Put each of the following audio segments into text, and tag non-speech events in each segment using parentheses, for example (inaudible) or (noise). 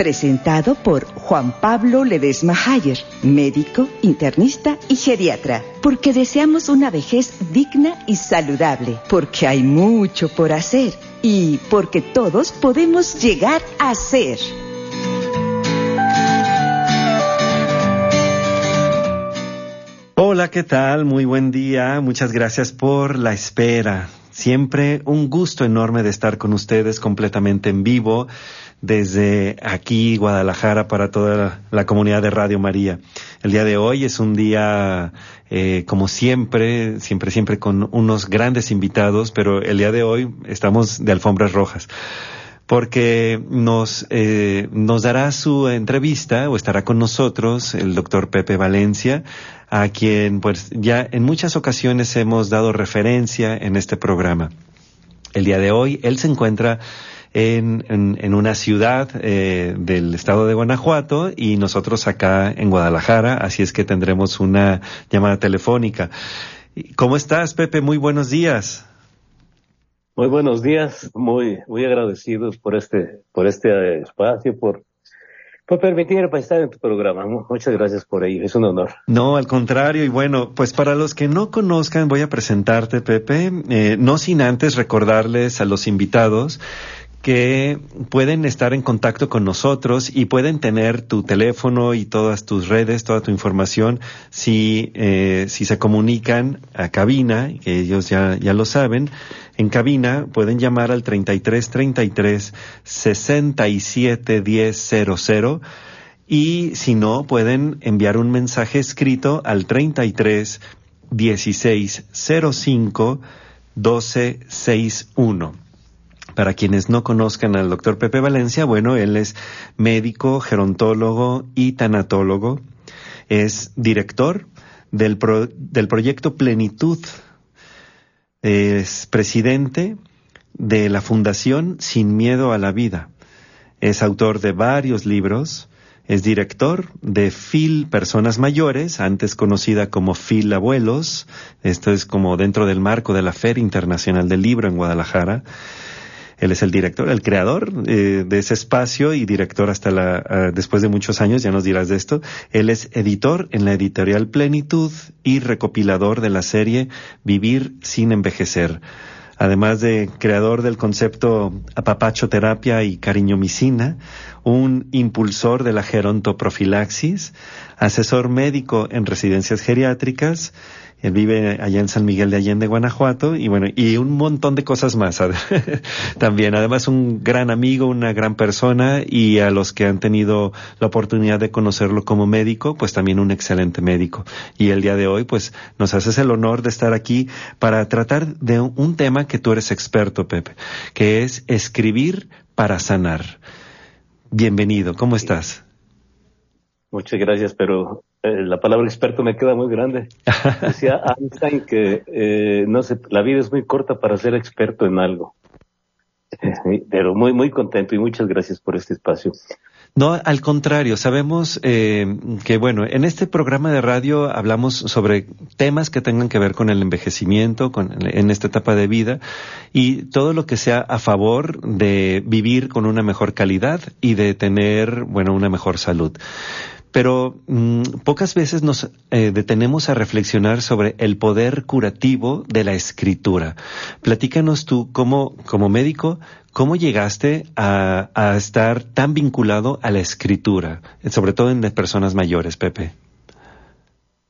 presentado por Juan Pablo Ledesma Hayer, médico, internista y geriatra, porque deseamos una vejez digna y saludable, porque hay mucho por hacer y porque todos podemos llegar a ser. Hola, ¿qué tal? Muy buen día. Muchas gracias por la espera. Siempre un gusto enorme de estar con ustedes completamente en vivo desde aquí, Guadalajara, para toda la, comunidad de Radio María. El día de hoy es un día, eh, como siempre, siempre, siempre con unos grandes invitados, pero el día de hoy estamos de alfombras rojas porque nos, eh, nos dará su entrevista o estará con nosotros el doctor Pepe Valencia, a quien pues ya en muchas ocasiones hemos dado referencia en este programa. El día de hoy él se encuentra en, en, una ciudad eh, del estado de Guanajuato y nosotros acá en Guadalajara, así es que tendremos una llamada telefónica. ¿Cómo estás, Pepe? Muy buenos días. Muy buenos días, muy, muy agradecidos por este, por este espacio, por, por permitirme estar en tu programa. Muchas gracias por ello, es un honor. No, al contrario, y bueno, pues para los que no conozcan, voy a presentarte, Pepe, eh, no sin antes recordarles a los invitados que pueden estar en contacto con nosotros y pueden tener tu teléfono y todas tus redes, toda tu información, si, eh, si se comunican a cabina, que ellos ya, ya lo saben, en cabina pueden llamar al 33 33 67 10 00 y si no, pueden enviar un mensaje escrito al 33 16 05 12 61. Para quienes no conozcan al doctor Pepe Valencia, bueno, él es médico, gerontólogo y tanatólogo. Es director del, del proyecto Plenitud. Es presidente de la Fundación Sin Miedo a la Vida. Es autor de varios libros. Es director de FIL Personas Mayores, antes conocida como FIL Abuelos. Esto es como dentro del marco de la Feria Internacional del Libro en Guadalajara. Él es el director, el creador eh, de ese espacio y director hasta la, ah, después de muchos años, ya nos dirás de esto. Él es editor en la editorial Plenitud y recopilador de la serie Vivir sin envejecer. Además de creador del concepto apapachoterapia y cariñomicina, un impulsor de la gerontoprofilaxis, asesor médico en residencias geriátricas, él vive allá en San Miguel de Allende, Guanajuato, y bueno, y un montón de cosas más (laughs) también. Además, un gran amigo, una gran persona, y a los que han tenido la oportunidad de conocerlo como médico, pues también un excelente médico. Y el día de hoy, pues, nos haces el honor de estar aquí para tratar de un tema que tú eres experto, Pepe, que es escribir para sanar. Bienvenido, ¿cómo estás? Muchas gracias, pero eh, la palabra experto me queda muy grande. (laughs) Decía Einstein que eh, no la vida es muy corta para ser experto en algo. (laughs) Pero muy, muy contento y muchas gracias por este espacio. No, al contrario, sabemos eh, que, bueno, en este programa de radio hablamos sobre temas que tengan que ver con el envejecimiento, con, en esta etapa de vida, y todo lo que sea a favor de vivir con una mejor calidad y de tener, bueno, una mejor salud pero mm, pocas veces nos eh, detenemos a reflexionar sobre el poder curativo de la escritura. Platícanos tú, como, como médico, ¿cómo llegaste a, a estar tan vinculado a la escritura, sobre todo en personas mayores, Pepe?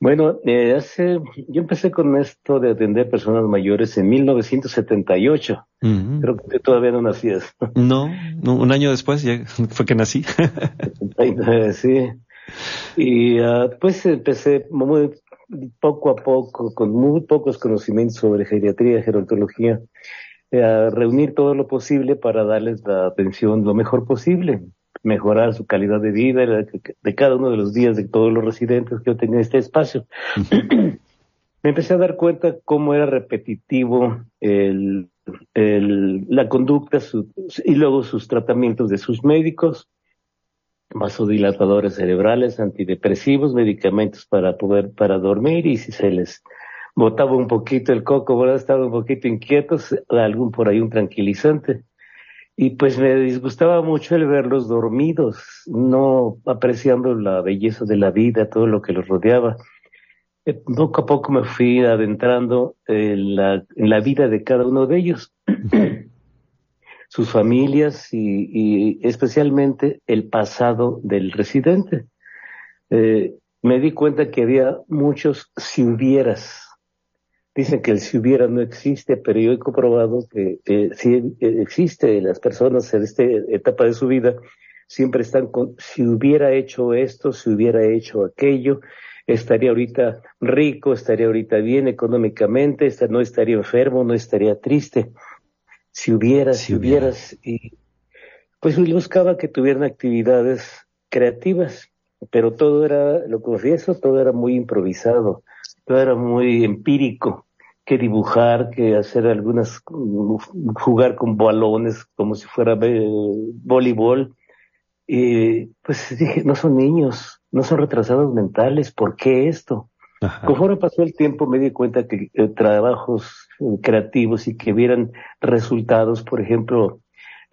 Bueno, eh, hace, yo empecé con esto de atender personas mayores en 1978. Creo que todavía no nacías. No, no, un año después ya fue que nací. (laughs) sí. Y uh, pues empecé muy poco a poco, con muy pocos conocimientos sobre geriatría y gerontología, eh, a reunir todo lo posible para darles la atención lo mejor posible, mejorar su calidad de vida de, cada uno de los días de todos los residentes que yo tenía en este espacio. (clears throat) Me empecé a dar cuenta cómo era repetitivo el la conducta y luego sus tratamientos de sus médicos, vasodilatadores cerebrales, antidepresivos, medicamentos para poder, para dormir y si se les botaba un poquito el coco, ¿verdad? Estaban un poquito inquietos, algún por ahí un tranquilizante. Y pues me disgustaba mucho el verlos dormidos, no apreciando la belleza de la vida, todo lo que los rodeaba. Eh, poco a poco me fui adentrando en la, en la vida de cada uno de ellos, sus familias y, especialmente el pasado del residente. Eh, me di cuenta que había muchos si hubieras Dicen que el si hubiera no existe, pero yo he comprobado que sí existe. Las personas en esta etapa de su vida siempre están con si hubiera hecho esto, si hubiera hecho aquello, estaría ahorita rico, estaría ahorita bien económicamente, no estaría enfermo, no estaría triste. Si hubieras, si, hubieras, y pues buscaba que tuvieran actividades creativas, pero todo era, lo confieso, todo era muy improvisado era muy empírico, que dibujar, que hacer algunas, jugar con balones como si fuera voleibol. Y pues dije, no son niños, no son retrasados mentales, ¿por qué esto? Conforme pasó el tiempo me di cuenta que eh, trabajos eh, creativos y que vieran resultados, por ejemplo,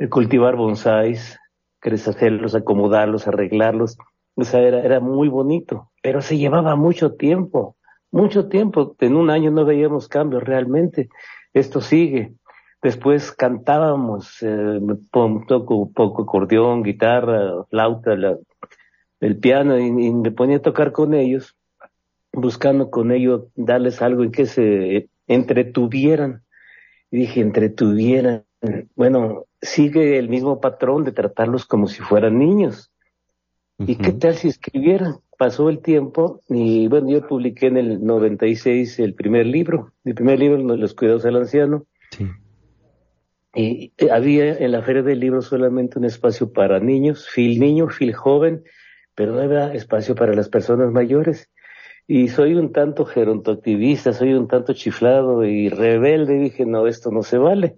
cultivar bonsáis, hacerlos, acomodarlos, arreglarlos, o sea, era, era muy bonito, pero se llevaba mucho tiempo mucho tiempo, en un año no veíamos cambios realmente. Esto sigue. Después cantábamos, eh, toco poco acordeón, guitarra, flauta, el piano y, me ponía a tocar con ellos, buscando con ellos darles algo en que se entretuvieran. Y dije, entretuvieran. Bueno, sigue el mismo patrón de tratarlos como si fueran niños. ¿Y qué tal si escribieran? pasó el tiempo y bueno, yo publiqué en el 96 el primer libro, mi primer libro, Los cuidados al anciano. Sí. Y eh, había en la feria del libro solamente un espacio para niños, fil niño, fil joven, pero no había espacio para las personas mayores. Y soy un tanto gerontoactivista, soy un tanto chiflado y rebelde. Dije, no, esto no se vale.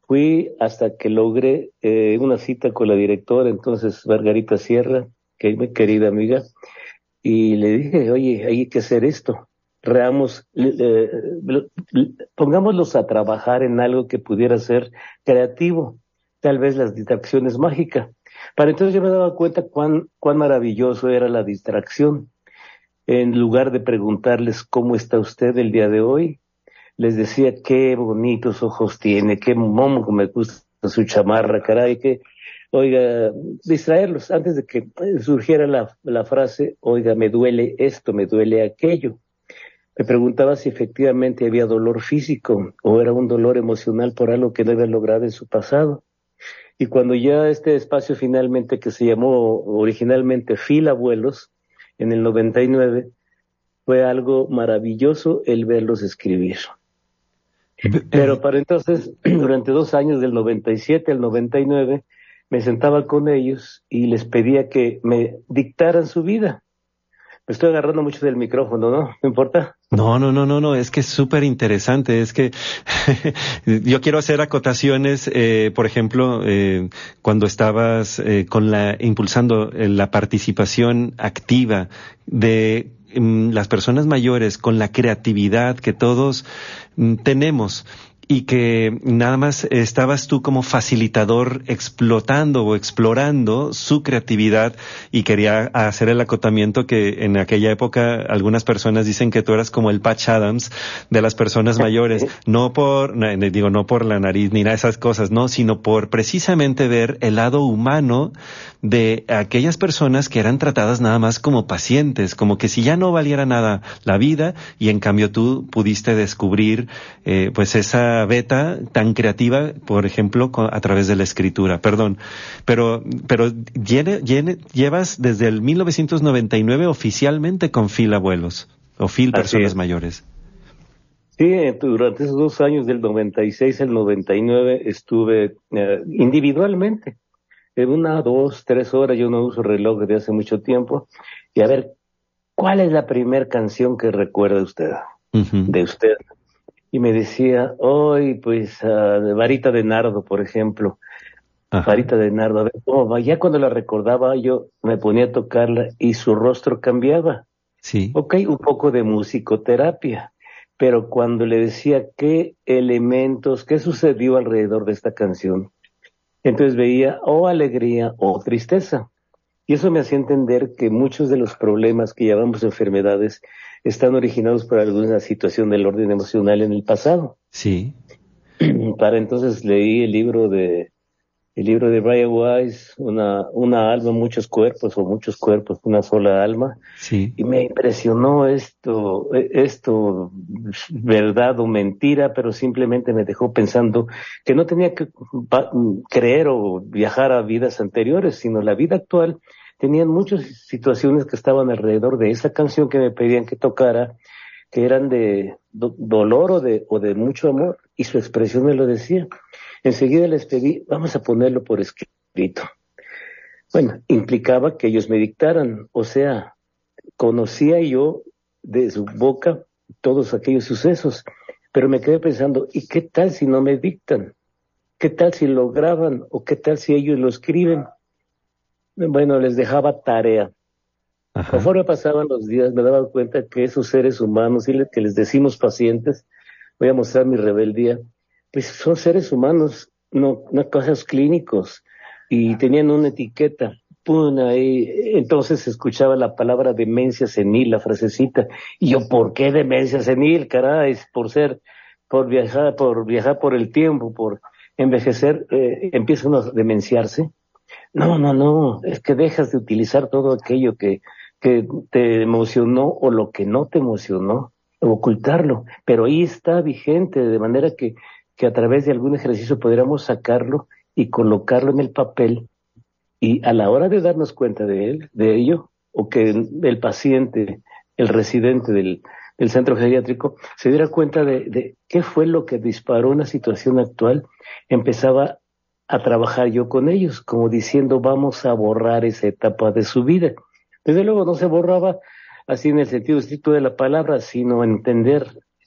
Fui hasta que logré eh, una cita con la directora, entonces Margarita Sierra, que es mi querida amiga, y le dije, oye, hay que hacer esto. Reamos, pongámoslos a trabajar en algo que pudiera ser creativo, tal vez las distracciones mágicas. Para entonces yo me daba cuenta cuán, cuán maravilloso era la distracción. En lugar de preguntarles cómo está usted el día de hoy, les decía qué bonitos ojos tiene, qué momo me gusta su chamarra, caray, qué, oiga, distraerlos antes de que surgiera la, la frase, oiga, me duele esto, me duele aquello. Me preguntaba si efectivamente había dolor físico o era un dolor emocional por algo que no había logrado en su pasado. Y cuando ya este espacio finalmente que se llamó originalmente Fil Abuelos, en el 99, fue algo maravilloso el verlos escribir. Pero para entonces, (clears throat) durante dos años, del 97 al 99, me sentaba con ellos y les pedía que me dictaran su vida. Me estoy agarrando mucho del micrófono, ¿no? ¿No importa? No, no, no, no, no, es que es súper interesante, es que (laughs) yo quiero hacer acotaciones, eh, por ejemplo, eh, cuando estabas eh, con la, impulsando eh, la participación activa de mm, las personas mayores con la creatividad que todos mm, tenemos y que nada más estabas tú como facilitador explotando o explorando su creatividad y quería hacer el acotamiento que en aquella época algunas personas dicen que tú eras como el Patch Adams de las personas mayores, no por, digo, no por la nariz ni nada de esas cosas, no, sino por precisamente ver el lado humano de aquellas personas que eran tratadas nada más como pacientes, como que si ya no valiera nada la vida y en cambio tú pudiste descubrir eh, pues esa beta tan creativa, por ejemplo, a través de la escritura, perdón. Pero, pero llevas desde el 1999 oficialmente con Phil Abuelos, o Phil Personas Mayores. Sí, durante esos dos años, del 96 al 99, estuve eh, individualmente. En una, dos, tres horas, yo no uso reloj desde hace mucho tiempo. Y a ver, ¿cuál es la primera canción que recuerda usted? De usted y me decía, hoy pues uh, varita de nardo, por ejemplo, varita de nardo, a ver cómo va. Ya cuando la recordaba yo me ponía a tocarla y su rostro cambiaba. Sí. Ok, un poco de musicoterapia, pero cuando le decía qué elementos, qué sucedió alrededor de esta canción, entonces veía o alegría o tristeza. Y eso me hacía entender que muchos de los problemas que llamamos enfermedades están originados por alguna situación del orden emocional en el pasado. Sí. Para entonces leí el libro de el libro de Brian Weiss, una, una alma, muchos cuerpos o muchos cuerpos, una sola alma. Sí. Y me impresionó esto, e, esto, verdad o mentira, pero simplemente me dejó pensando que no tenía que creer o viajar a vidas anteriores, sino la vida actual tenían muchas situaciones que estaban alrededor de esa canción que me pedían que tocara, que eran de dolor o de, o de mucho amor, y su expresión me lo decía. Enseguida les pedí, vamos a ponerlo por escrito. Bueno, implicaba que ellos me dictaran, o sea, conocía yo de su boca todos aquellos sucesos, pero me quedé pensando, ¿y qué tal si no me dictan? ¿Qué tal si lo graban? ¿O qué tal si ellos lo escriben? bueno, les dejaba tarea. Conforme pasaban los días, me daba cuenta que esos seres humanos, y que les decimos pacientes, voy a mostrar mi rebeldía, pues son seres humanos, no, no cosas clínicos, y tenían una etiqueta. Pum, ahí, entonces escuchaba la palabra demencia senil, la frasecita, y yo, ¿por qué demencia senil? Caray, por ser, por viajar, por viajar por el tiempo, por envejecer, eh, empieza uno a demenciarse no, no, no, es que dejas de utilizar todo aquello que, que te emocionó o lo que no te emocionó, ocultarlo, pero ahí está vigente, de manera que, que a través de algún ejercicio podríamos sacarlo y colocarlo en el papel y a la hora de darnos cuenta de él, de ello, o que el paciente, el residente del, del centro geriátrico, se diera cuenta de, de, qué fue lo que disparó una situación actual, empezaba a trabajar yo con ellos, como diciendo vamos a borrar esa etapa de su vida. Desde luego no se borraba así en el sentido estricto de la palabra, sino entender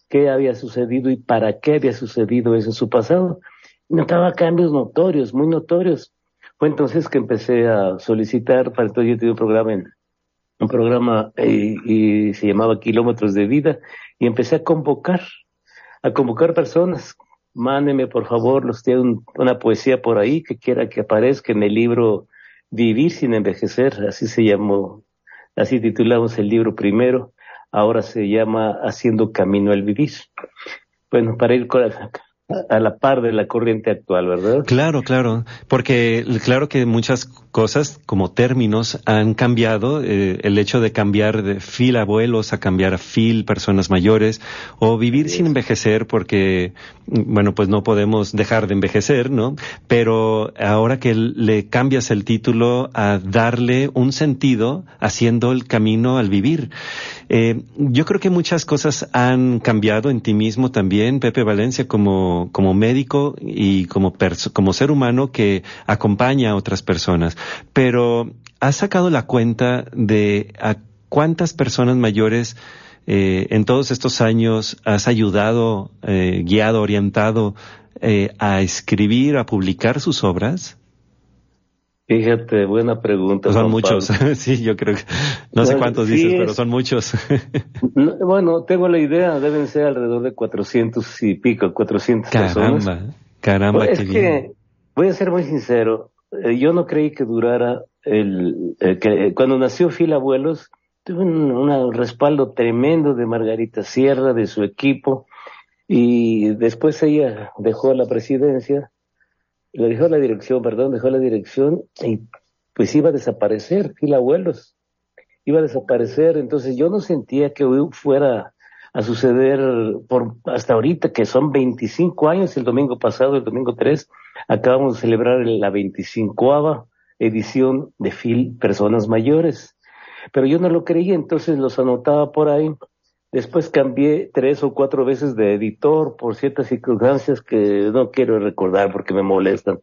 qué había sucedido y para qué había sucedido eso en su pasado. Notaba cambios notorios, muy notorios. Fue entonces que empecé a solicitar, para todo yo tuve un programa en, un programa eh, y se llamaba Kilómetros de Vida, y empecé a convocar, a convocar personas mándeme por favor, los tiene una poesía por ahí que quiera que aparezca en el libro Vivir sin envejecer, así se llamó, así titulamos el libro primero, ahora se llama Haciendo Camino al Vivir. Bueno, para ir a la par de la corriente actual, ¿verdad? Claro, claro, porque claro que muchas cosas como términos han cambiado, eh, el hecho de cambiar de fil abuelos a cambiar a fil personas mayores o vivir sin envejecer porque, bueno, pues no podemos dejar de envejecer, ¿no? Pero ahora que le cambias el título a darle un sentido haciendo el camino al vivir. Eh, yo creo que muchas cosas han cambiado en ti mismo también, Pepe Valencia, como, como médico y como, como ser humano que acompaña a otras personas pero ¿has sacado la cuenta de a cuántas personas mayores eh, en todos estos años has ayudado, eh, guiado, orientado eh, a escribir, a publicar sus obras? Fíjate, buena pregunta. son muchos, (laughs) sí, yo creo que, (laughs) no sé cuántos dices, pero son muchos. (laughs) bueno, tengo la idea, deben ser alrededor de 400 y pico, 400 caramba, personas. Caramba, pues qué es bien. que, voy a ser muy sincero, eh, yo no creí que durara el, eh, que cuando nació Phil Abuelos, tuve un, un respaldo tremendo de Margarita Sierra, de su equipo, y después ella dejó la presidencia, le dejó la dirección, perdón, dejó la dirección y pues iba a desaparecer Phil Abuelos, iba a desaparecer, entonces yo no sentía que fuera a suceder por hasta ahorita, que son 25 años, el domingo pasado, el domingo 3, acabamos de celebrar la 25 edición de FIL Personas Mayores. Pero yo no lo creía, entonces los anotaba por ahí. Después cambié tres o cuatro veces de editor por ciertas circunstancias que no quiero recordar porque me molestan.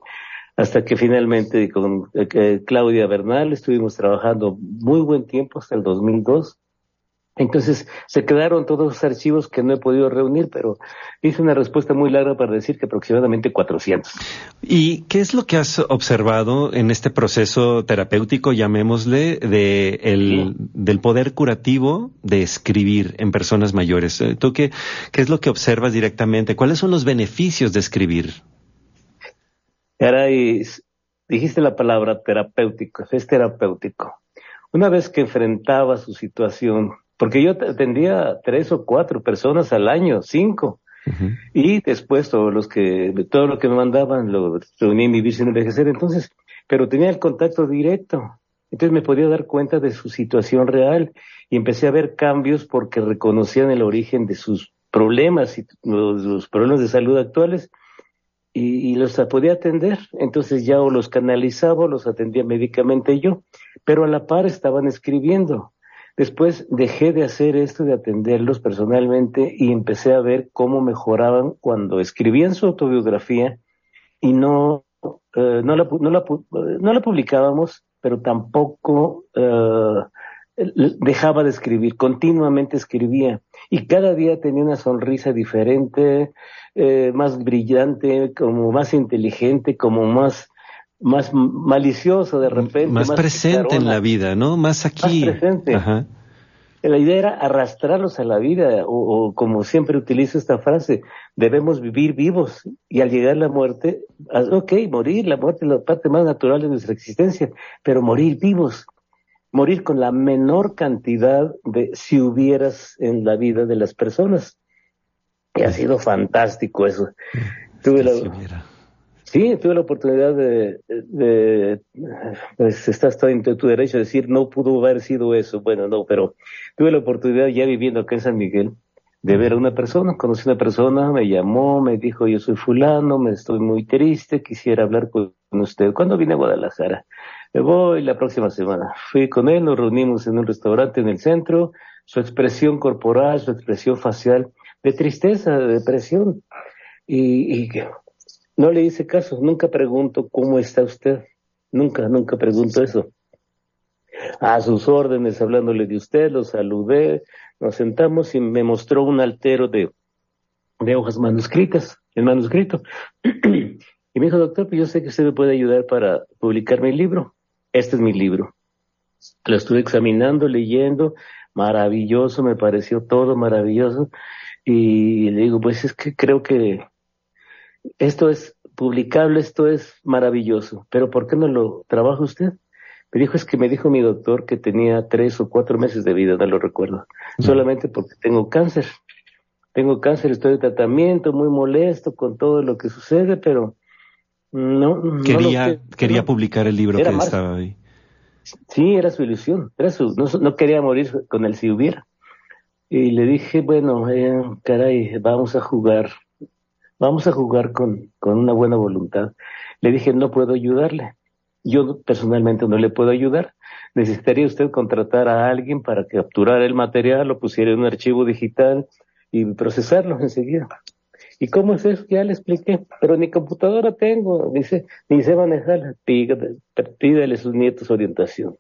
Hasta que finalmente con eh, Claudia Bernal estuvimos trabajando muy buen tiempo hasta el 2002 Entonces se quedaron todos los archivos que no he podido reunir, pero hice una respuesta muy larga para decir que aproximadamente 400. ¿Y qué es lo que has observado en este proceso terapéutico, llamémosle, de el, del poder curativo de escribir en personas mayores? Eh, ¿Tú qué, qué es lo que observas directamente? ¿Cuáles son los beneficios de escribir? Era, dijiste la palabra terapéutico, es terapéutico. Una vez que enfrentaba su situación, porque yo atendía tres o cuatro personas al año, cinco, y después todos los que, todo lo que me mandaban lo reuní en Vivir sin envejecer, entonces, pero tenía el contacto directo, entonces me podía dar cuenta de su situación real y empecé a ver cambios porque reconocían el origen de sus problemas y los, problemas de salud actuales y, y, los podía atender. Entonces ya o los canalizaba o los atendía médicamente yo, pero a la par estaban escribiendo. Después dejé de hacer esto de atenderlos personalmente y empecé a ver cómo mejoraban cuando escribían su autobiografía y no, eh, no, la, no, la, no, la, publicábamos, pero tampoco eh, dejaba de escribir, continuamente escribía. Y cada día tenía una sonrisa diferente, eh, más brillante, como más inteligente, como más más malicioso de repente. Más, presente en la vida, ¿no? Más aquí. Más presente. La idea era arrastrarlos a la vida, o, como siempre utilizo esta frase, debemos vivir vivos y al llegar la muerte, ah, ok, morir, la muerte es la parte más natural de nuestra existencia, pero morir vivos, morir con la menor cantidad de si hubieras en la vida de las personas. Y ha sido fantástico eso. Tuve la, Sí, tuve la oportunidad de, de, pues estás todo en tu derecho a decir no pudo haber sido eso, bueno, no, pero tuve la oportunidad ya viviendo acá en San Miguel de ver a una persona, conocí a una persona, me llamó, me dijo yo soy fulano, me estoy muy triste, quisiera hablar con usted. ¿Cuándo viene a Guadalajara? Me voy la próxima semana. Fui con él, nos reunimos en un restaurante en el centro, su expresión corporal, su expresión facial de tristeza, de depresión. Y, y no le hice caso, nunca pregunto cómo está usted, nunca, nunca pregunto eso. A sus órdenes, hablándole de usted, lo saludé, nos sentamos y me mostró un altero de, de hojas manuscritas, el manuscrito. (clears throat) y me dijo, doctor, pues yo sé que usted me puede ayudar para publicar mi libro. Este es mi libro. Lo estuve examinando, leyendo, maravilloso, me pareció todo maravilloso. Y le digo, pues es que creo que esto es publicable, esto es maravilloso, pero ¿por qué no lo trabaja usted? Me dijo, es que me dijo mi doctor que tenía tres o cuatro meses de vida, no lo recuerdo, mm. solamente porque tengo cáncer. Tengo cáncer, estoy de tratamiento, muy molesto con todo lo que sucede, pero no. Quería, quería publicar el libro que estaba ahí. Sí, era su ilusión, era su, no, quería morir con él si hubiera. Y le dije, bueno, eh, caray, vamos a jugar vamos a jugar con, con una buena voluntad. Le dije, no puedo ayudarle. Yo personalmente no le puedo ayudar. Necesitaría usted contratar a alguien para capturar el material, lo pusiera en un archivo digital y procesarlo enseguida. ¿Y cómo es eso? Ya le expliqué, pero ni computadora tengo, dice, ni sé manejarla. Pídale a sus nietos orientación.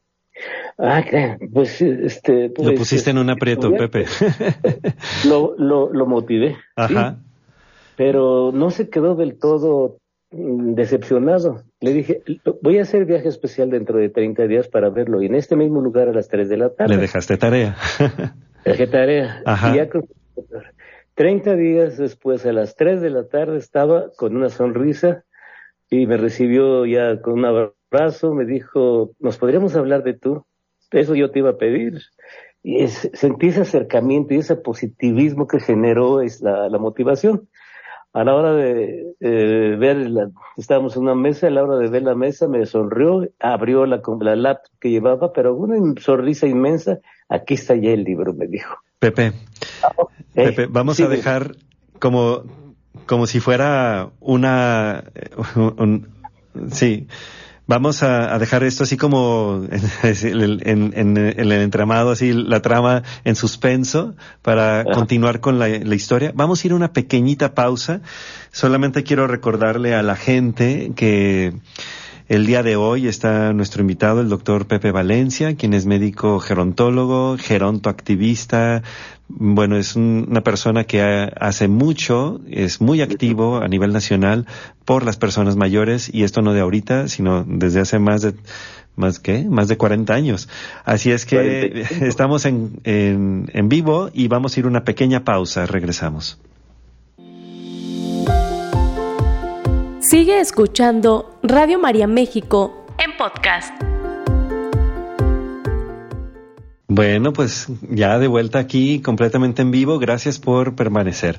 Ah, pues este. lo pues, pusiste en un aprieto, Pepe. (laughs) lo, lo, lo motivé. Ajá pero no se quedó del todo mm, decepcionado. Le dije, voy a hacer viaje especial dentro de 30 días para verlo y en este mismo lugar a las 3 de la tarde. Le dejaste tarea. (laughs) Dejé tarea. Ajá. Y ya 30 días después, a las 3 de la tarde, estaba con una sonrisa y me recibió ya con un abrazo, me dijo, ¿nos podríamos hablar de tú? Eso yo te iba a pedir. Y sentí ese acercamiento y ese positivismo que generó es la, la motivación a la hora de ver, la, estábamos en una mesa, a la hora de ver la mesa me sonrió, abrió la, la laptop que llevaba, pero una sonrisa inmensa, aquí está ya el libro, me dijo. Pepe, eh, Pepe, vamos a dejar como, como si fuera una, sí, Vamos a, dejar esto así como (laughs) en, el entramado, así la trama en suspenso para continuar con la, historia. Vamos a ir a una pequeñita pausa. Solamente quiero recordarle a la gente que El día de hoy está nuestro invitado, el doctor Pepe Valencia, quien es médico gerontólogo, gerontoactivista. Bueno, es una persona que hace mucho, es muy activo a nivel nacional por las personas mayores y esto no de ahorita, sino desde hace más de más que más de 40 años. Así es que estamos en, en, en vivo y vamos a ir una pequeña pausa. Regresamos. Sigue escuchando Radio María México en podcast. Bueno, pues ya de vuelta aquí completamente en vivo. Gracias por permanecer.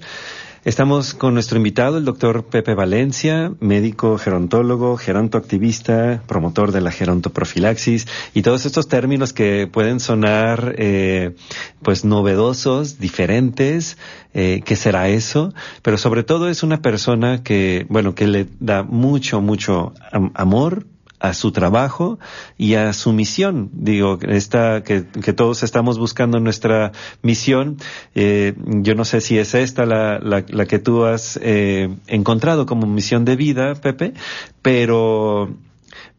Estamos con nuestro invitado, el doctor Pepe Valencia, médico gerontólogo, gerontoactivista, promotor de la gerontoprofilaxis y todos estos términos que pueden sonar eh, pues novedosos, diferentes, eh, ¿qué será eso? Pero sobre todo es una persona que, bueno, que le da mucho, mucho amor, a su trabajo y a su misión. Digo, esta que, que todos estamos buscando nuestra misión. Eh, yo no sé si es esta la, la, que tú has eh, encontrado como misión de vida, Pepe, pero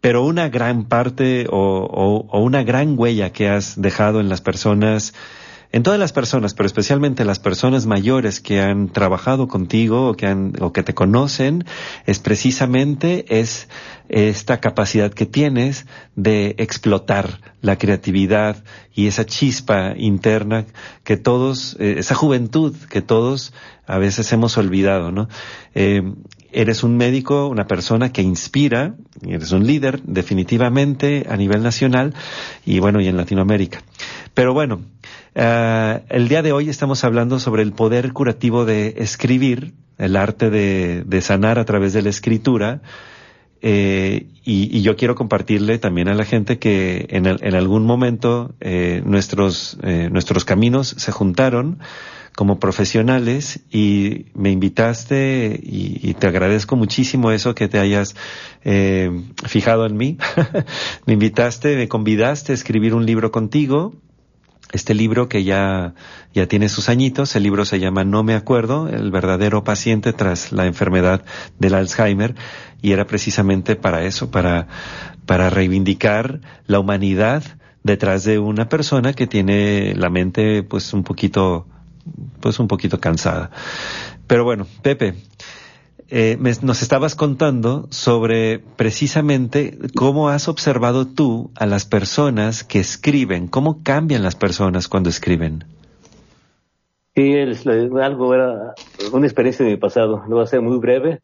pero una gran parte o, o, una gran huella que has dejado en las personas en todas las personas, pero especialmente las personas mayores que han trabajado contigo o que han, o que te conocen, es precisamente es esta capacidad que tienes de explotar la creatividad y esa chispa interna que todos, eh, esa juventud que todos a veces hemos olvidado, ¿no? Eh, eres un médico, una persona que inspira, eres un líder definitivamente a nivel nacional y bueno, y en Latinoamérica. Pero bueno, uh, el día de hoy estamos hablando sobre el poder curativo de escribir, el arte de, sanar a través de la escritura. Eh, y, yo quiero compartirle también a la gente que en, algún momento eh, nuestros, eh, nuestros caminos se juntaron como profesionales y me invitaste y, y, te agradezco muchísimo eso que te hayas eh, fijado en mí. (laughs) me invitaste, me convidaste a escribir un libro contigo este libro que ya, ya tiene sus añitos, el libro se llama No me acuerdo, el verdadero paciente tras la enfermedad del Alzheimer, y era precisamente para eso, para, para reivindicar la humanidad detrás de una persona que tiene la mente pues un poquito, pues un poquito cansada. Pero bueno, Pepe, eh, me, nos estabas contando sobre precisamente cómo has observado tú a las personas que escriben, cómo cambian las personas cuando escriben. Sí, es, algo era una experiencia de mi pasado. Lo voy a hacer muy breve,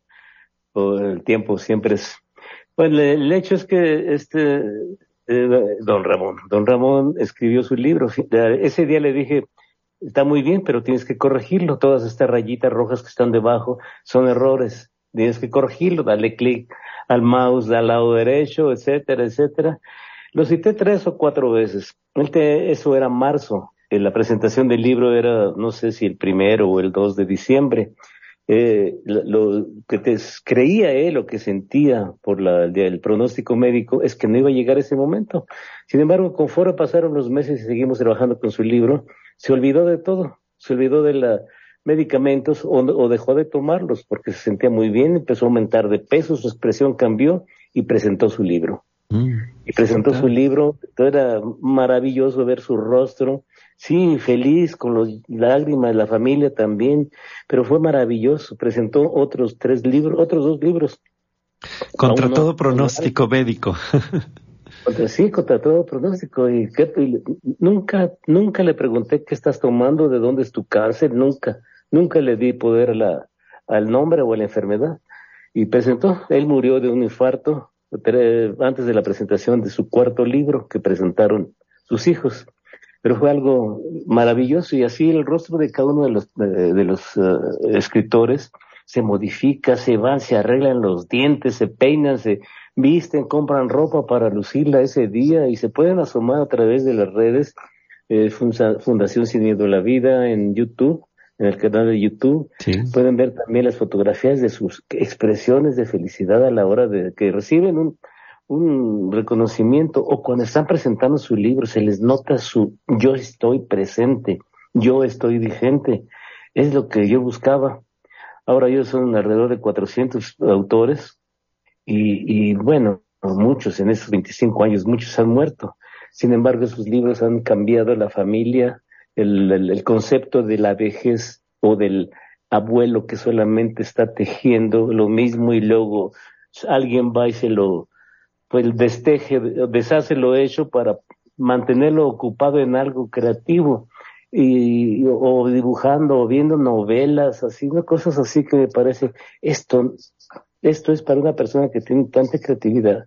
el tiempo siempre es. Bueno, el hecho es que este eh, don Ramón, don Ramón escribió su libro. Ese día le dije, está muy bien, pero tienes que corregirlo. Todas estas rayitas rojas que están debajo son errores. Tienes que corregirlo, dale clic al mouse al lado derecho, etcétera, etcétera. Lo cité tres o cuatro veces. Eso era marzo. La presentación del libro era, no sé si el primero o el dos de diciembre. Eh, lo, que te, creía él, lo que sentía por la, el pronóstico médico, es que no iba a llegar ese momento. Sin embargo, conforme pasaron los meses y seguimos trabajando con su libro, se olvidó de todo, se olvidó de los medicamentos o, o, dejó de tomarlos porque se sentía muy bien, empezó a aumentar de peso, su expresión cambió y presentó su libro. Mm, y presentó su libro, era maravilloso ver su rostro, sí, feliz, con los lágrimas, la familia también, pero fue maravilloso, presentó otros tres libros, otros dos libros. Contra todo pronóstico médico. (laughs) sí, contra todo pronóstico. Y, nunca, nunca le pregunté qué estás tomando, de dónde es tu cáncer, nunca, nunca le di poder al nombre o a la enfermedad. Y presentó, él murió de un infarto antes de la presentación de su cuarto libro que presentaron sus hijos. Pero fue algo maravilloso y así el rostro de cada uno de los, de, los uh, escritores se modifica, se van, se arreglan los dientes, se peinan, se, visten, compran ropa para lucirla ese día y se pueden asomar a través de las redes eh, Fundación Sin Miedo a la Vida en YouTube, en el canal de YouTube. Pueden ver también las fotografías de sus expresiones de felicidad a la hora de que reciben un, un reconocimiento o cuando están presentando su libro se les nota su yo estoy presente, yo estoy vigente. Es lo que yo buscaba. Ahora yo son alrededor de 400 autores y, y bueno, muchos en esos 25 años, muchos han muerto. Sin embargo, sus libros han cambiado la familia, el, concepto de la vejez o del abuelo que solamente está tejiendo lo mismo y luego alguien va y se lo, pues desteje, deshace lo hecho para mantenerlo ocupado en algo creativo y, o dibujando o viendo novelas, así, cosas así que me parece, esto, esto es para una persona que tiene tanta creatividad,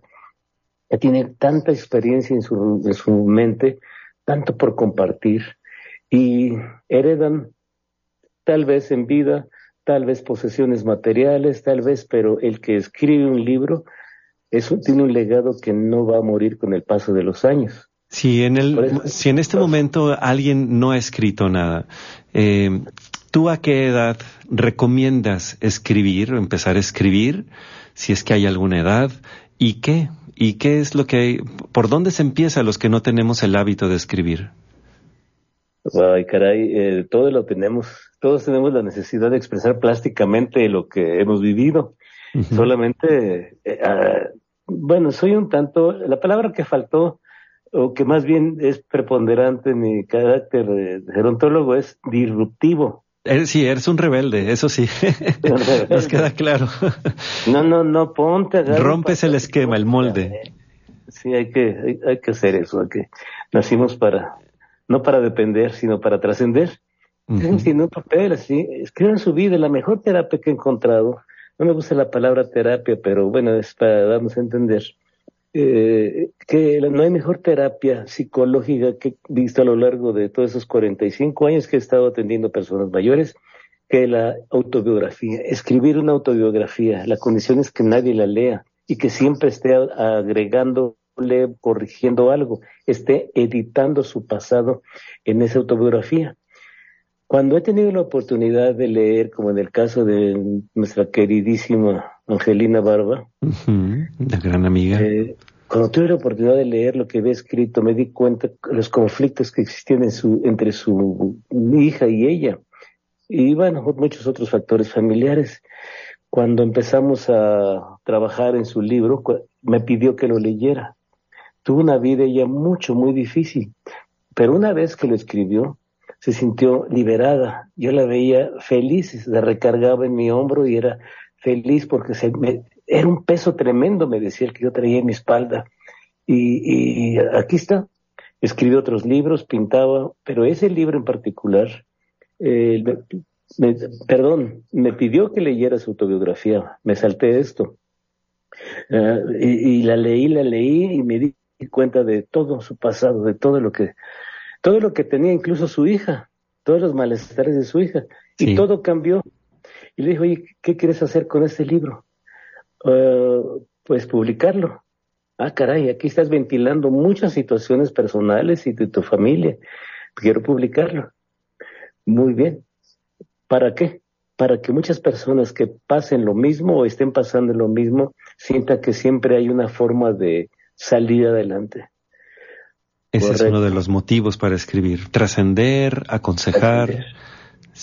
que tiene tanta experiencia en su, en su mente, tanto por compartir, y heredan tal vez en vida, tal vez posesiones materiales, tal vez, pero el que escribe un libro eso tiene un legado que no va a morir con el paso de los años. Si en, el, si en este momento alguien no ha escrito nada, eh, ¿tú a qué edad recomiendas escribir o empezar a escribir? Si es que hay alguna edad. ¿Y qué? ¿Y qué es lo que, por dónde se empieza los que no tenemos el hábito de escribir? Ay, caray, eh, todos lo tenemos, todos tenemos la necesidad de expresar plásticamente lo que hemos vivido. Solamente, eh, ah, bueno, soy un tanto, la palabra que faltó, o que más bien es preponderante en mi carácter de gerontólogo, es disruptivo. Eh, sí, eres un rebelde, eso sí. (laughs) Nos queda claro. no, no, no, ponte. Rompes el esquema, el molde. Sí, hay que, hay, que hacer eso, hay que nacimos para, no para depender, sino para trascender. Uh un papel así, escriban su vida, la mejor terapia que he encontrado no me gusta la palabra terapia, pero bueno, es para darnos a entender eh, que no hay mejor terapia psicológica que he visto a lo largo de todos esos 45 años que he estado atendiendo personas mayores que la autobiografía. Escribir una autobiografía, la condición es que nadie la lea y que siempre esté agregándole, corrigiendo algo, esté editando su pasado en esa autobiografía. Cuando he tenido la oportunidad de leer, como en el caso de nuestra queridísima Angelina Barba, la gran amiga, eh, cuando tuve la oportunidad de leer lo que había escrito, me di cuenta de los conflictos que existían en su, entre su hija y ella. Y bueno, muchos otros factores familiares. Cuando empezamos a trabajar en su libro, me pidió que lo leyera. Tuvo una vida ella mucho, muy difícil. Pero una vez que lo escribió, se sintió liberada. Yo la veía feliz, se recargaba en mi hombro y era feliz porque se me, era un peso tremendo, me decía el que yo traía en mi espalda. Y, aquí está, escribió otros libros, pintaba, pero ese libro en particular, eh, perdón, me pidió que leyera su autobiografía, me salté esto. Y, y, la leí, la leí y me di cuenta de todo su pasado, de todo lo que todo lo que tenía incluso su hija, todos los malestares de su hija, y todo cambió. Y le dijo, oye, ¿qué quieres hacer con este libro? Uh, pues publicarlo. Ah, caray, aquí estás ventilando muchas situaciones personales y de tu familia. Quiero publicarlo. Muy bien. ¿Para qué? Para que muchas personas que pasen lo mismo o estén pasando lo mismo sientan que siempre hay una forma de salir adelante. Ese es uno de los motivos para escribir. Trascender, aconsejar.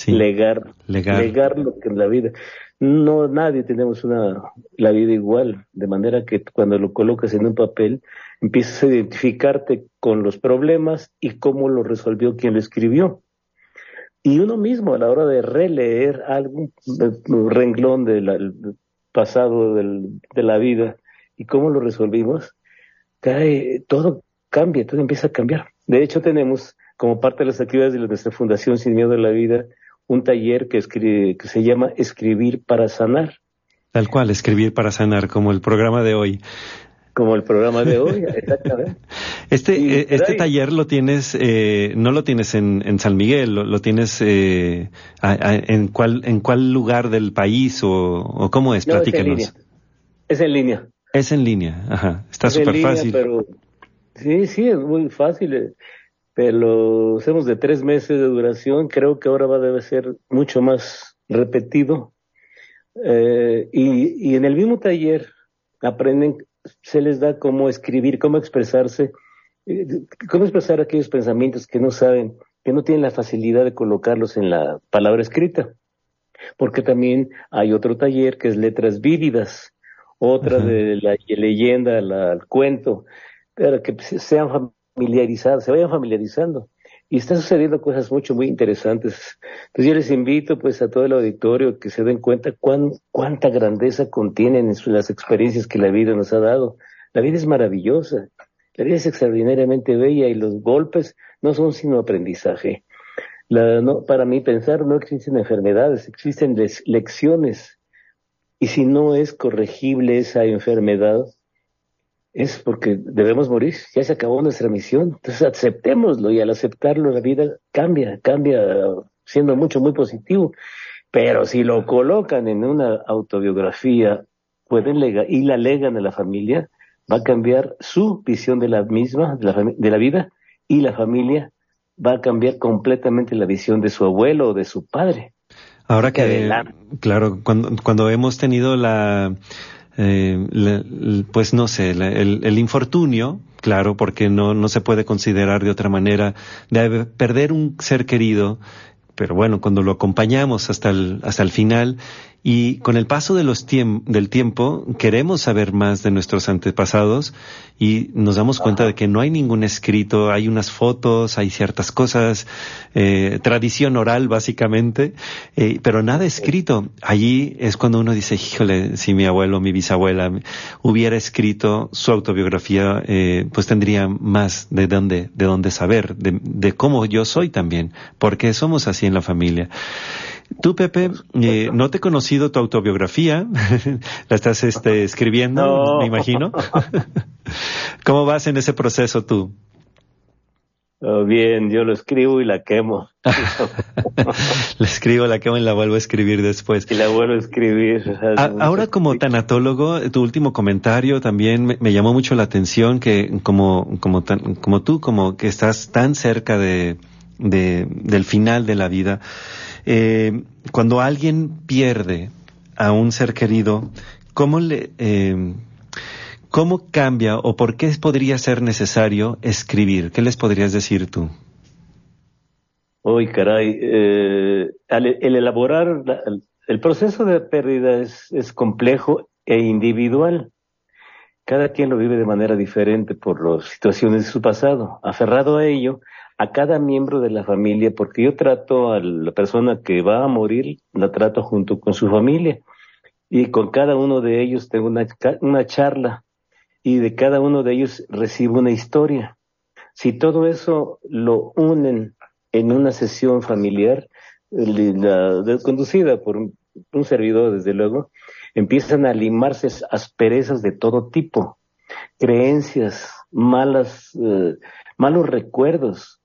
Legar, legar. lo que en la vida. No, nadie tenemos una, la vida igual, de manera que cuando lo colocas en un papel, empiezas a identificarte con los problemas y cómo lo resolvió quien lo escribió. Y uno mismo, a la hora de releer algún renglón del pasado de la vida y cómo lo resolvimos, cae, todo cambia, todo empieza a cambiar. De hecho, tenemos como parte de las actividades de nuestra Fundación Sin Miedo a la Vida un taller que, escribe, que se llama Escribir para Sanar. Tal cual, Escribir para Sanar, como el programa de hoy. Como el programa de hoy, exactamente. (laughs) Este, eh, este taller lo tienes, eh, no lo tienes en, en San Miguel, lo, tienes eh, en, cuál, en cuál lugar del país o, cómo es, no, Es en línea. Es en línea. Es en línea, ajá. Está súper fácil. Pero Sí, sí, es muy fácil, eh, pero hacemos de tres meses de duración, creo que ahora va a debe ser mucho más repetido. Eh, y, y en el mismo taller aprenden, se les da cómo escribir, cómo expresarse, eh, cómo expresar aquellos pensamientos que no saben, que no tienen la facilidad de colocarlos en la palabra escrita. Porque también hay otro taller que es letras vívidas, otra de la leyenda, la, el cuento, para que sean familiarizados, se vayan familiarizando. Y están sucediendo cosas mucho, muy interesantes. Entonces yo les invito pues a todo el auditorio que se den cuenta cuán, cuánta grandeza contienen las experiencias que la vida nos ha dado. La vida es maravillosa, la vida es extraordinariamente bella y los golpes no son sino aprendizaje. Para mí pensar no existen enfermedades, existen lecciones. Y si no es corregible esa enfermedad, es porque debemos morir, ya se acabó nuestra misión, entonces aceptémoslo y al aceptarlo la vida cambia, cambia siendo mucho, muy positivo. Pero si lo colocan en una autobiografía, pueden legar, y la legan a la familia, va a cambiar su visión de la misma, de la, de la vida, y la familia va a cambiar completamente la visión de su abuelo o de su padre. Ahora que, claro, cuando, cuando hemos tenido la, eh, pues no sé, el, el, infortunio, claro, porque no, no se puede considerar de otra manera, de perder un ser querido, pero bueno, cuando lo acompañamos hasta el, hasta el final y con el paso de los del tiempo queremos saber más de nuestros antepasados y nos damos cuenta de que no hay ningún escrito, hay unas fotos, hay ciertas cosas, eh, tradición oral básicamente, eh, pero nada escrito. Allí es cuando uno dice, híjole, si mi abuelo, mi bisabuela hubiera escrito su autobiografía, eh, pues tendría más de dónde, de dónde saber, de, de cómo yo soy también, porque somos así en la familia. Tú, Pepe, eh, no te he conocido tu autobiografía. (laughs) la estás este, escribiendo, me imagino. (laughs) ¿Cómo vas en ese proceso tú? Oh, bien, yo lo escribo y la quemo. (laughs) la escribo, la quemo y la vuelvo a escribir después. Y la vuelvo a escribir. ahora como tanatólogo, tu último comentario también me, llamó mucho la atención que como, como, como tú, como que estás tan cerca de, de, del final de la vida, eh, cuando alguien pierde a un ser querido, ¿cómo eh, cómo cambia o por qué podría ser necesario escribir? ¿Qué les podrías decir tú? Uy, caray, eh, el elaborar, el, proceso de pérdida es complejo e individual. Cada quien lo vive de manera diferente por las situaciones de su pasado. Aferrado a ello, a cada miembro de la familia, porque yo trato a la persona que va a morir, la trato junto con su familia. Y con cada uno de ellos tengo una, una charla y de cada uno de ellos recibo una historia. Si todo eso lo unen en una sesión familiar, conducida por un, servidor, desde luego, empiezan a limarse asperezas de todo tipo, creencias, malas, eh, malos recuerdos,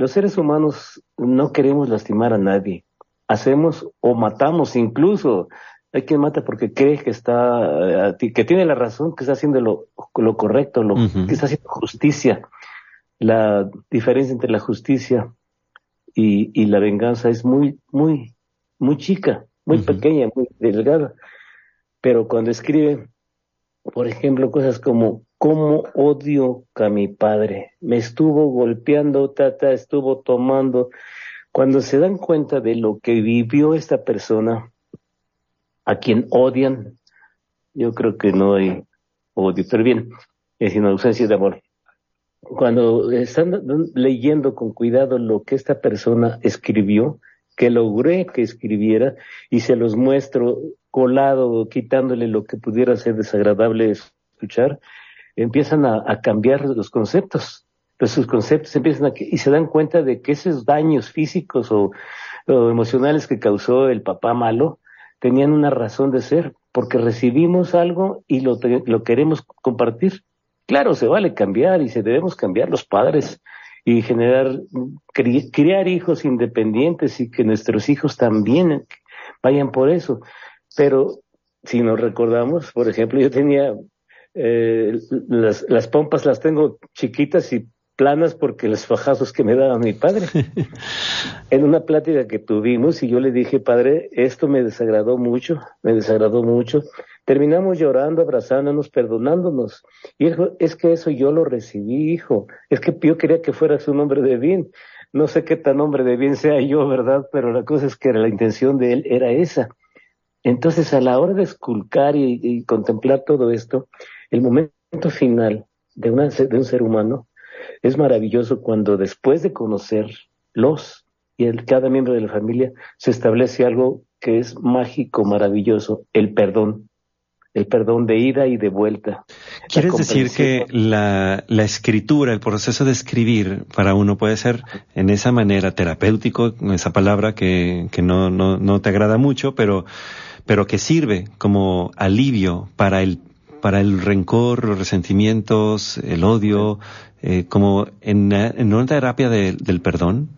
los seres humanos no queremos lastimar a nadie. Hacemos o matamos incluso. Hay quien mata porque cree que está, eh, que tiene la razón, que está haciendo lo, correcto, lo, que está haciendo justicia. La diferencia entre la justicia y, la venganza es muy, muy, muy chica, muy pequeña, muy delgada. Pero cuando escribe, por ejemplo, cosas como cómo odio a mi padre. Me estuvo golpeando, estuvo tomando. Cuando se dan cuenta de lo que vivió esta persona, a quien odian, yo creo que no hay odio, pero bien, es una ausencia de amor. Cuando están leyendo con cuidado lo que esta persona escribió, que logré que escribiera y se los muestro colado, quitándole lo que pudiera ser desagradable escuchar, empiezan a, cambiar los conceptos. Pues sus conceptos empiezan a, y se dan cuenta de que esos daños físicos o, emocionales que causó el papá malo tenían una razón de ser, porque recibimos algo y lo, lo queremos compartir. Claro, se vale cambiar y se debemos cambiar los padres y generar, criar hijos independientes y que nuestros hijos también vayan por eso. Pero si nos recordamos, por ejemplo, yo tenía eh, las, las pompas las tengo chiquitas y planas porque los fajazos que me daba mi padre. (laughs) en una plática que tuvimos y yo le dije, padre, esto me desagradó mucho, me desagradó mucho. Terminamos llorando, abrazándonos, perdonándonos. Y dijo, es que eso yo lo recibí, hijo. Es que yo quería que fueras un hombre de bien. No sé qué tan hombre de bien sea yo, ¿verdad? Pero la cosa es que la intención de él era esa. Entonces, a la hora de esculcar y, contemplar todo esto, el momento final de, una, de un ser humano es maravilloso cuando después de conocerlos y el, cada miembro de la familia se establece algo que es mágico, maravilloso, el perdón el perdón de ida y de vuelta. ¿Quieres decir que la, la, escritura, el proceso de escribir para uno puede ser en esa manera terapéutico, esa palabra que, que no, no, no te agrada mucho, pero, pero que sirve como alivio para el, para el rencor, los resentimientos, el odio, eh, como en, en una terapia del perdón?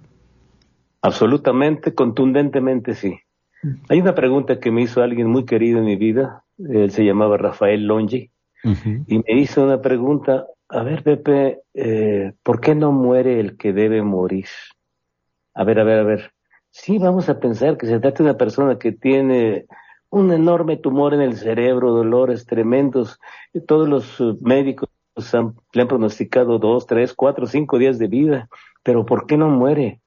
Absolutamente, contundentemente sí. Hay una pregunta que me hizo alguien muy querido en mi vida, él se llamaba Rafael Longi, y me hizo una pregunta, a ver Pepe, eh, ¿por qué no muere el que debe morir? A ver, a ver, a ver. Sí, vamos a pensar que se trata de una persona que tiene un enorme tumor en el cerebro, dolores tremendos, todos los eh, médicos le han pronosticado dos, tres, cuatro, cinco días de vida, pero ¿por qué no muere?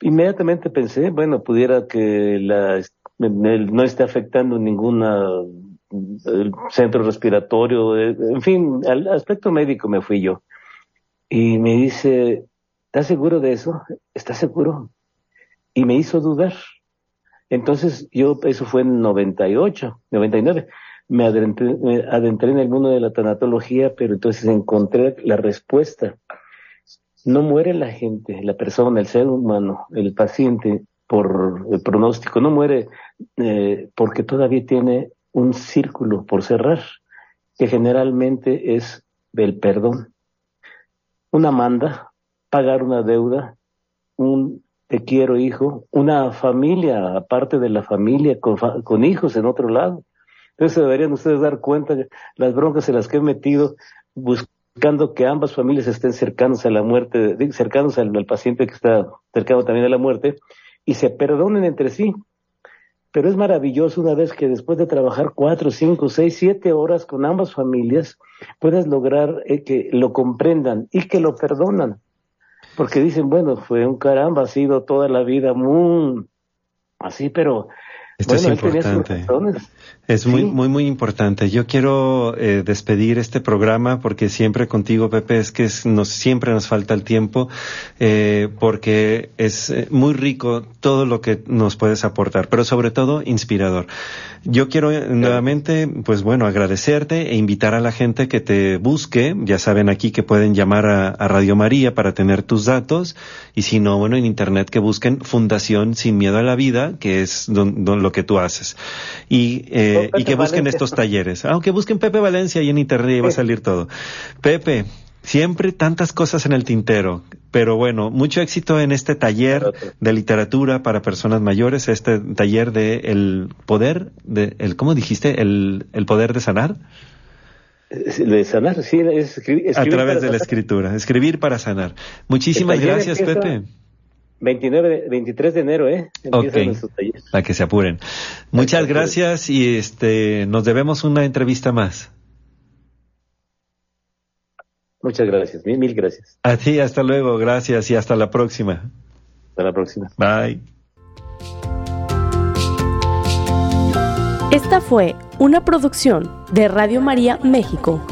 Inmediatamente pensé, bueno, pudiera que la no esté afectando ninguna el centro respiratorio, eh, en fin, al aspecto médico me fui yo. Y me dice, ¿estás seguro de eso? ¿Estás seguro? Y me hizo dudar. Entonces yo, eso fue en 98, 99, me adentré, me adentré en el mundo de la tanatología, pero entonces encontré la respuesta. No muere la gente, la persona, el ser humano, el paciente, por el pronóstico, no muere eh, porque todavía tiene un círculo por cerrar, que generalmente es del perdón. Una manda, pagar una deuda, un te quiero hijo, una familia, aparte de la familia, con, hijos en otro lado. Entonces deberían ustedes dar cuenta de las broncas en las que he metido buscando que ambas familias estén cercanos a la muerte, cercanos al, al paciente que está cercano también a la muerte, y se perdonen entre sí. Pero es maravilloso una vez que después de trabajar cuatro, cinco, seis, siete horas con ambas familias, puedas lograr eh, que lo comprendan y que lo perdonan. Porque dicen, bueno, fue un caramba, ha sido toda la vida muy así, pero esto es importante. Es muy, muy, muy importante. Yo quiero eh, despedir este programa porque siempre contigo, Pepe, es que nos, siempre nos falta el tiempo, eh, porque es eh, muy rico todo lo que nos puedes aportar, pero sobre todo inspirador. Yo quiero nuevamente, pues bueno, agradecerte e invitar a la gente que te busque. Ya saben aquí que pueden llamar a, Radio María para tener tus datos y si no, bueno, en internet que busquen Fundación Sin Miedo a la Vida, que es lo que tú haces. Y, eh, y que busquen estos talleres. Aunque busquen Pepe Valencia y en internet va a salir todo. Pepe, Siempre tantas cosas en el tintero, pero bueno, mucho éxito en este taller de literatura para personas mayores, este taller de el poder, de el, ¿cómo dijiste? El, el poder de sanar. De sanar, sí, es escribir, A través de la escritura, escribir para sanar. Muchísimas gracias, Pepe. 29, 23 de enero, ¿eh? Ok, para que se apuren. Muchas gracias y este, nos debemos una entrevista más. Muchas gracias, mil, mil gracias. A ti, hasta luego, gracias y hasta la próxima. Hasta la próxima. Bye. Esta fue una producción de Radio María México.